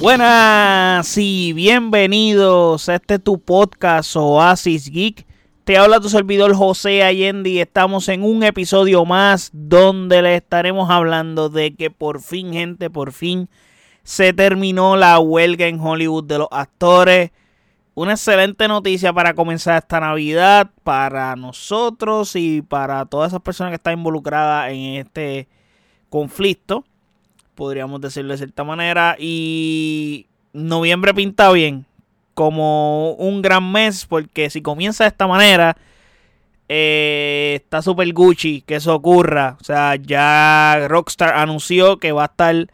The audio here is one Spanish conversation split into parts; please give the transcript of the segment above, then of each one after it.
Buenas y bienvenidos este tu podcast Oasis Geek. Te habla tu servidor José Allende y estamos en un episodio más donde le estaremos hablando de que por fin, gente, por fin se terminó la huelga en Hollywood de los actores. Una excelente noticia para comenzar esta Navidad para nosotros y para todas esas personas que están involucradas en este conflicto podríamos decirlo de cierta manera. Y noviembre pinta bien, como un gran mes, porque si comienza de esta manera, eh, está super Gucci que eso ocurra. O sea, ya Rockstar anunció que va a estar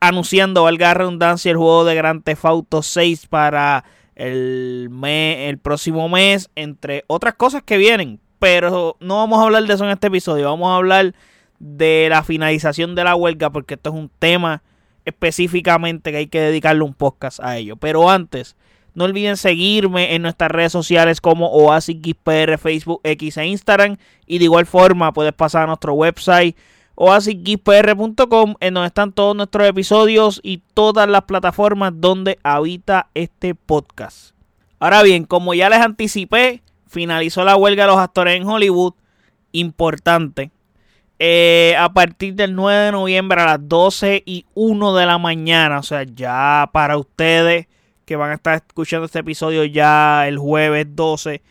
anunciando, valga la redundancia, el juego de Grand Theft Auto 6 para el, mes, el próximo mes, entre otras cosas que vienen. Pero no vamos a hablar de eso en este episodio, vamos a hablar de la finalización de la huelga, porque esto es un tema específicamente que hay que dedicarle un podcast a ello. Pero antes, no olviden seguirme en nuestras redes sociales como OasisXPR, Facebook, X e Instagram. Y de igual forma puedes pasar a nuestro website oasisxpr.com en donde están todos nuestros episodios y todas las plataformas donde habita este podcast. Ahora bien, como ya les anticipé, finalizó la huelga de los actores en Hollywood. Importante, eh, a partir del 9 de noviembre a las 12 y 1 de la mañana. O sea, ya para ustedes que van a estar escuchando este episodio ya el jueves 12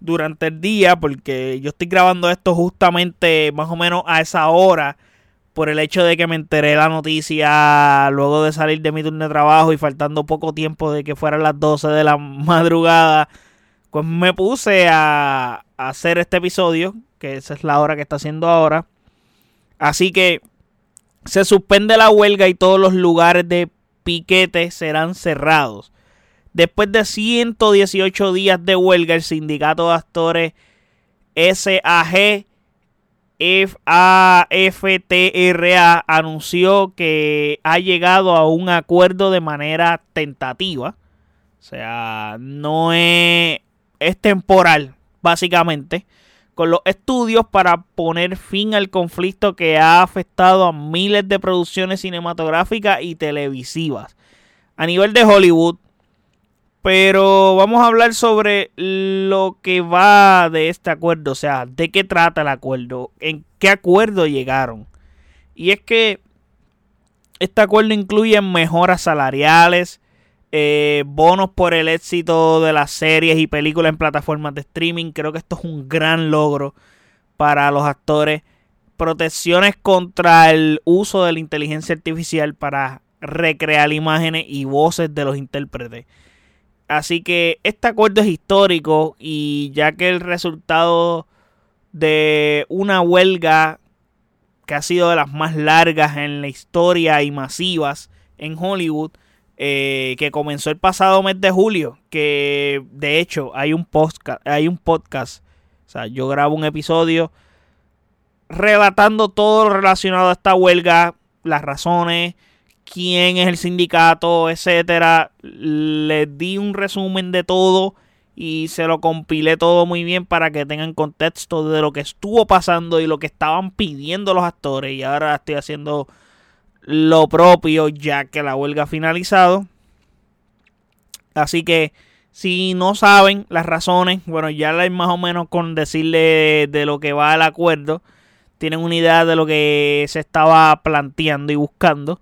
durante el día. Porque yo estoy grabando esto justamente más o menos a esa hora. Por el hecho de que me enteré la noticia luego de salir de mi turno de trabajo y faltando poco tiempo de que fueran las 12 de la madrugada. Pues me puse a, a hacer este episodio, que esa es la hora que está haciendo ahora. Así que se suspende la huelga y todos los lugares de piquete serán cerrados. Después de 118 días de huelga, el sindicato de actores SAG FAFTRA anunció que ha llegado a un acuerdo de manera tentativa. O sea, no es, es temporal, básicamente con los estudios para poner fin al conflicto que ha afectado a miles de producciones cinematográficas y televisivas a nivel de Hollywood. Pero vamos a hablar sobre lo que va de este acuerdo, o sea, de qué trata el acuerdo, en qué acuerdo llegaron. Y es que este acuerdo incluye mejoras salariales, eh, bonos por el éxito de las series y películas en plataformas de streaming. Creo que esto es un gran logro para los actores. Protecciones contra el uso de la inteligencia artificial para recrear imágenes y voces de los intérpretes. Así que este acuerdo es histórico y ya que el resultado de una huelga que ha sido de las más largas en la historia y masivas en Hollywood, eh, que comenzó el pasado mes de julio, que de hecho hay un podcast, hay un podcast, o sea, yo grabo un episodio relatando todo lo relacionado a esta huelga, las razones, quién es el sindicato, etcétera. Les di un resumen de todo y se lo compilé todo muy bien para que tengan contexto de lo que estuvo pasando y lo que estaban pidiendo los actores. Y ahora estoy haciendo lo propio ya que la huelga ha finalizado. Así que si no saben las razones, bueno, ya más o menos con decirle de lo que va el acuerdo, tienen una idea de lo que se estaba planteando y buscando.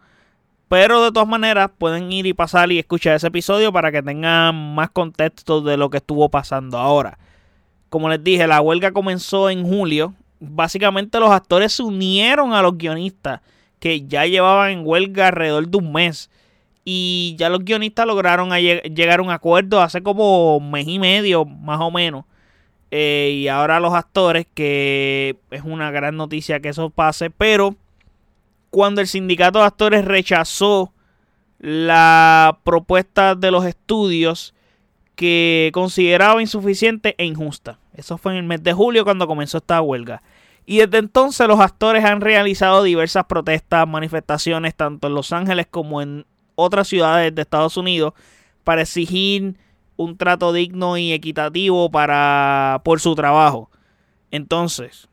Pero de todas maneras pueden ir y pasar y escuchar ese episodio para que tengan más contexto de lo que estuvo pasando ahora. Como les dije, la huelga comenzó en julio. Básicamente los actores se unieron a los guionistas que ya llevaban en huelga alrededor de un mes. Y ya los guionistas lograron llegar a un acuerdo hace como mes y medio, más o menos. Eh, y ahora los actores, que es una gran noticia que eso pase. Pero cuando el sindicato de actores rechazó la propuesta de los estudios que consideraba insuficiente e injusta. Eso fue en el mes de julio cuando comenzó esta huelga. Y desde entonces los actores han realizado diversas protestas, manifestaciones, tanto en Los Ángeles como en otras ciudades de Estados Unidos, para exigir un trato digno y equitativo para, por su trabajo. Entonces,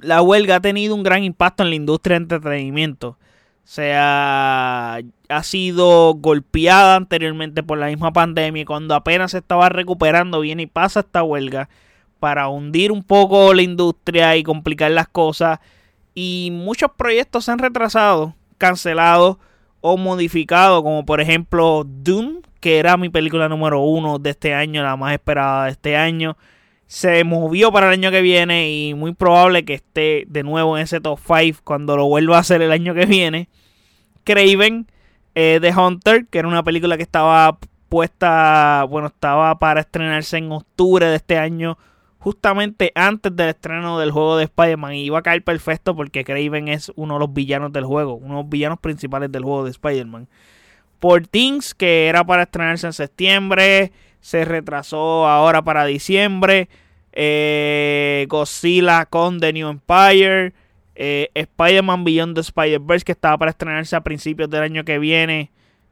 la huelga ha tenido un gran impacto en la industria de entretenimiento. sea, ha sido golpeada anteriormente por la misma pandemia y cuando apenas se estaba recuperando viene y pasa esta huelga para hundir un poco la industria y complicar las cosas y muchos proyectos se han retrasado, cancelado o modificado, como por ejemplo Dune, que era mi película número uno de este año, la más esperada de este año. Se movió para el año que viene y muy probable que esté de nuevo en ese top 5 cuando lo vuelva a hacer el año que viene. Craven, eh, The Hunter, que era una película que estaba puesta, bueno, estaba para estrenarse en octubre de este año justamente antes del estreno del juego de Spider-Man. Y iba a caer perfecto porque Craven es uno de los villanos del juego, uno de los villanos principales del juego de Spider-Man. Por Things, que era para estrenarse en septiembre, se retrasó ahora para diciembre. Eh, Godzilla con The New Empire. Eh, Spider-Man Beyond the Spider-Verse, que estaba para estrenarse a principios del año que viene.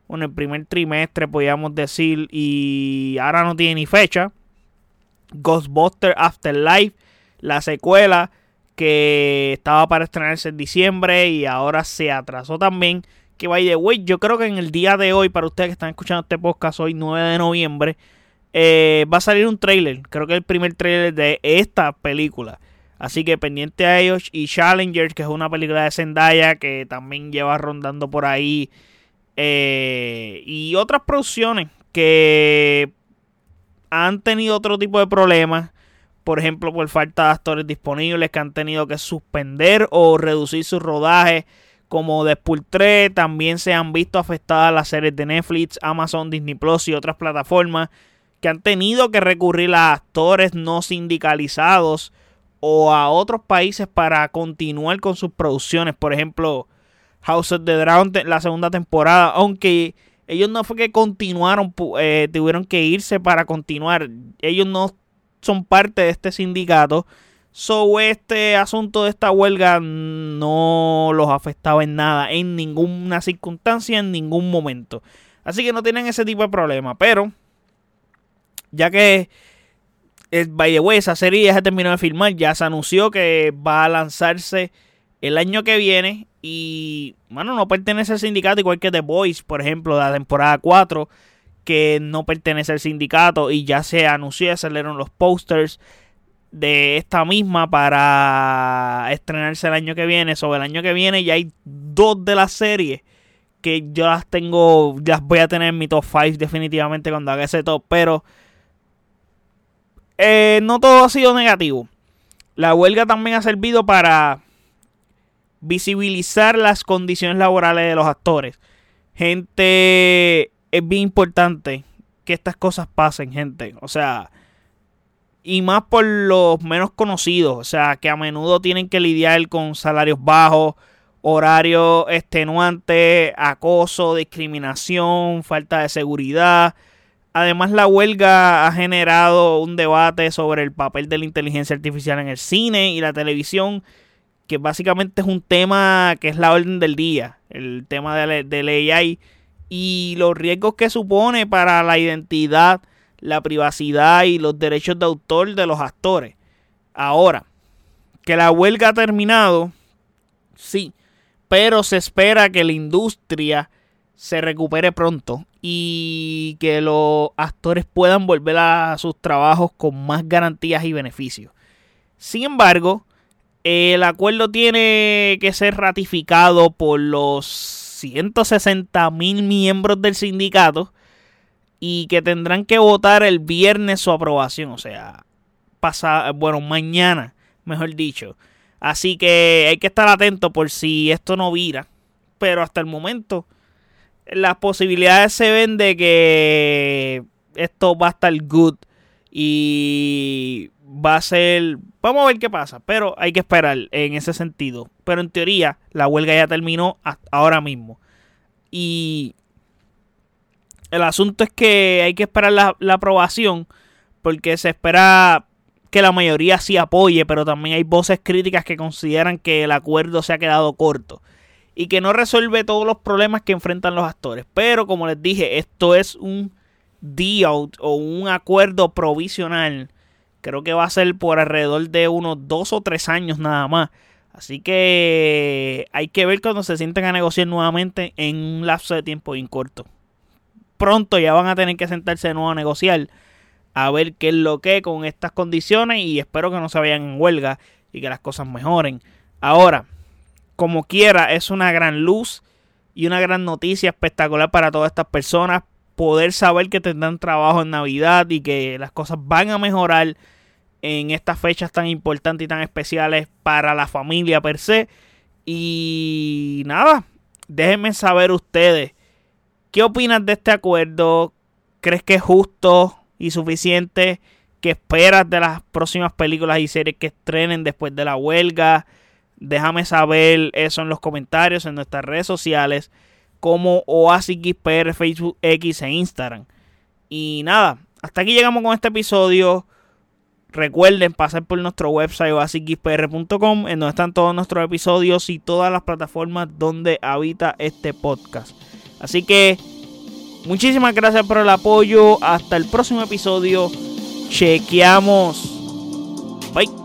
Bueno, el primer trimestre, podríamos decir. Y ahora no tiene ni fecha. Ghostbuster Afterlife, la secuela que estaba para estrenarse en diciembre y ahora se atrasó también. Que by the way, yo creo que en el día de hoy, para ustedes que están escuchando este podcast, hoy 9 de noviembre, eh, va a salir un trailer. Creo que el primer trailer de esta película. Así que pendiente a ellos. Y Challengers, que es una película de Zendaya que también lleva rondando por ahí. Eh, y otras producciones que han tenido otro tipo de problemas, por ejemplo, por falta de actores disponibles que han tenido que suspender o reducir su rodaje, como Deadpool 3, también se han visto afectadas las series de Netflix, Amazon, Disney Plus y otras plataformas que han tenido que recurrir a actores no sindicalizados o a otros países para continuar con sus producciones. Por ejemplo, House of the Dragon, la segunda temporada, aunque ellos no fue que continuaron, eh, tuvieron que irse para continuar. Ellos no son parte de este sindicato. So, este asunto de esta huelga no los afectaba en nada, en ninguna circunstancia, en ningún momento. Así que no tienen ese tipo de problema. Pero, ya que, el, by the esa serie ya se terminó de filmar, ya se anunció que va a lanzarse el año que viene y, bueno, no pertenece al sindicato igual que The Boys, por ejemplo, de la temporada 4, que no pertenece al sindicato y ya se anunció salieron los posters de esta misma para estrenarse el año que viene. Sobre el año que viene ya hay dos de las series que yo las tengo, las voy a tener en mi top 5 definitivamente cuando haga ese top, pero eh, no todo ha sido negativo. La huelga también ha servido para visibilizar las condiciones laborales de los actores. Gente, es bien importante que estas cosas pasen, gente. O sea, y más por los menos conocidos. O sea, que a menudo tienen que lidiar con salarios bajos, horarios extenuantes, acoso, discriminación, falta de seguridad. Además, la huelga ha generado un debate sobre el papel de la inteligencia artificial en el cine y la televisión que básicamente es un tema que es la orden del día, el tema de del AI y los riesgos que supone para la identidad, la privacidad y los derechos de autor de los actores. Ahora, que la huelga ha terminado, sí, pero se espera que la industria se recupere pronto y que los actores puedan volver a sus trabajos con más garantías y beneficios. Sin embargo, el acuerdo tiene que ser ratificado por los 160 mil miembros del sindicato y que tendrán que votar el viernes su aprobación, o sea, pasa, bueno, mañana, mejor dicho. Así que hay que estar atento por si esto no vira. Pero hasta el momento las posibilidades se ven de que esto va a estar good y va a ser. Vamos a ver qué pasa, pero hay que esperar en ese sentido. Pero en teoría, la huelga ya terminó ahora mismo. Y el asunto es que hay que esperar la, la aprobación, porque se espera que la mayoría sí apoye, pero también hay voces críticas que consideran que el acuerdo se ha quedado corto y que no resuelve todos los problemas que enfrentan los actores. Pero como les dije, esto es un deal o un acuerdo provisional Creo que va a ser por alrededor de unos dos o tres años nada más. Así que hay que ver cuando se sienten a negociar nuevamente en un lapso de tiempo bien corto. Pronto ya van a tener que sentarse de nuevo a negociar a ver qué es lo que con estas condiciones y espero que no se vayan en huelga y que las cosas mejoren. Ahora, como quiera, es una gran luz y una gran noticia espectacular para todas estas personas poder saber que tendrán trabajo en Navidad y que las cosas van a mejorar en estas fechas tan importantes y tan especiales para la familia per se. Y nada, déjenme saber ustedes qué opinan de este acuerdo. ¿Crees que es justo y suficiente? ¿Qué esperas de las próximas películas y series que estrenen después de la huelga? Déjame saber eso en los comentarios, en nuestras redes sociales, como OasisXPR, Facebook X e Instagram. Y nada, hasta aquí llegamos con este episodio. Recuerden pasar por nuestro website oasisxpr.com, en donde están todos nuestros episodios y todas las plataformas donde habita este podcast. Así que muchísimas gracias por el apoyo. Hasta el próximo episodio. Chequeamos. Bye.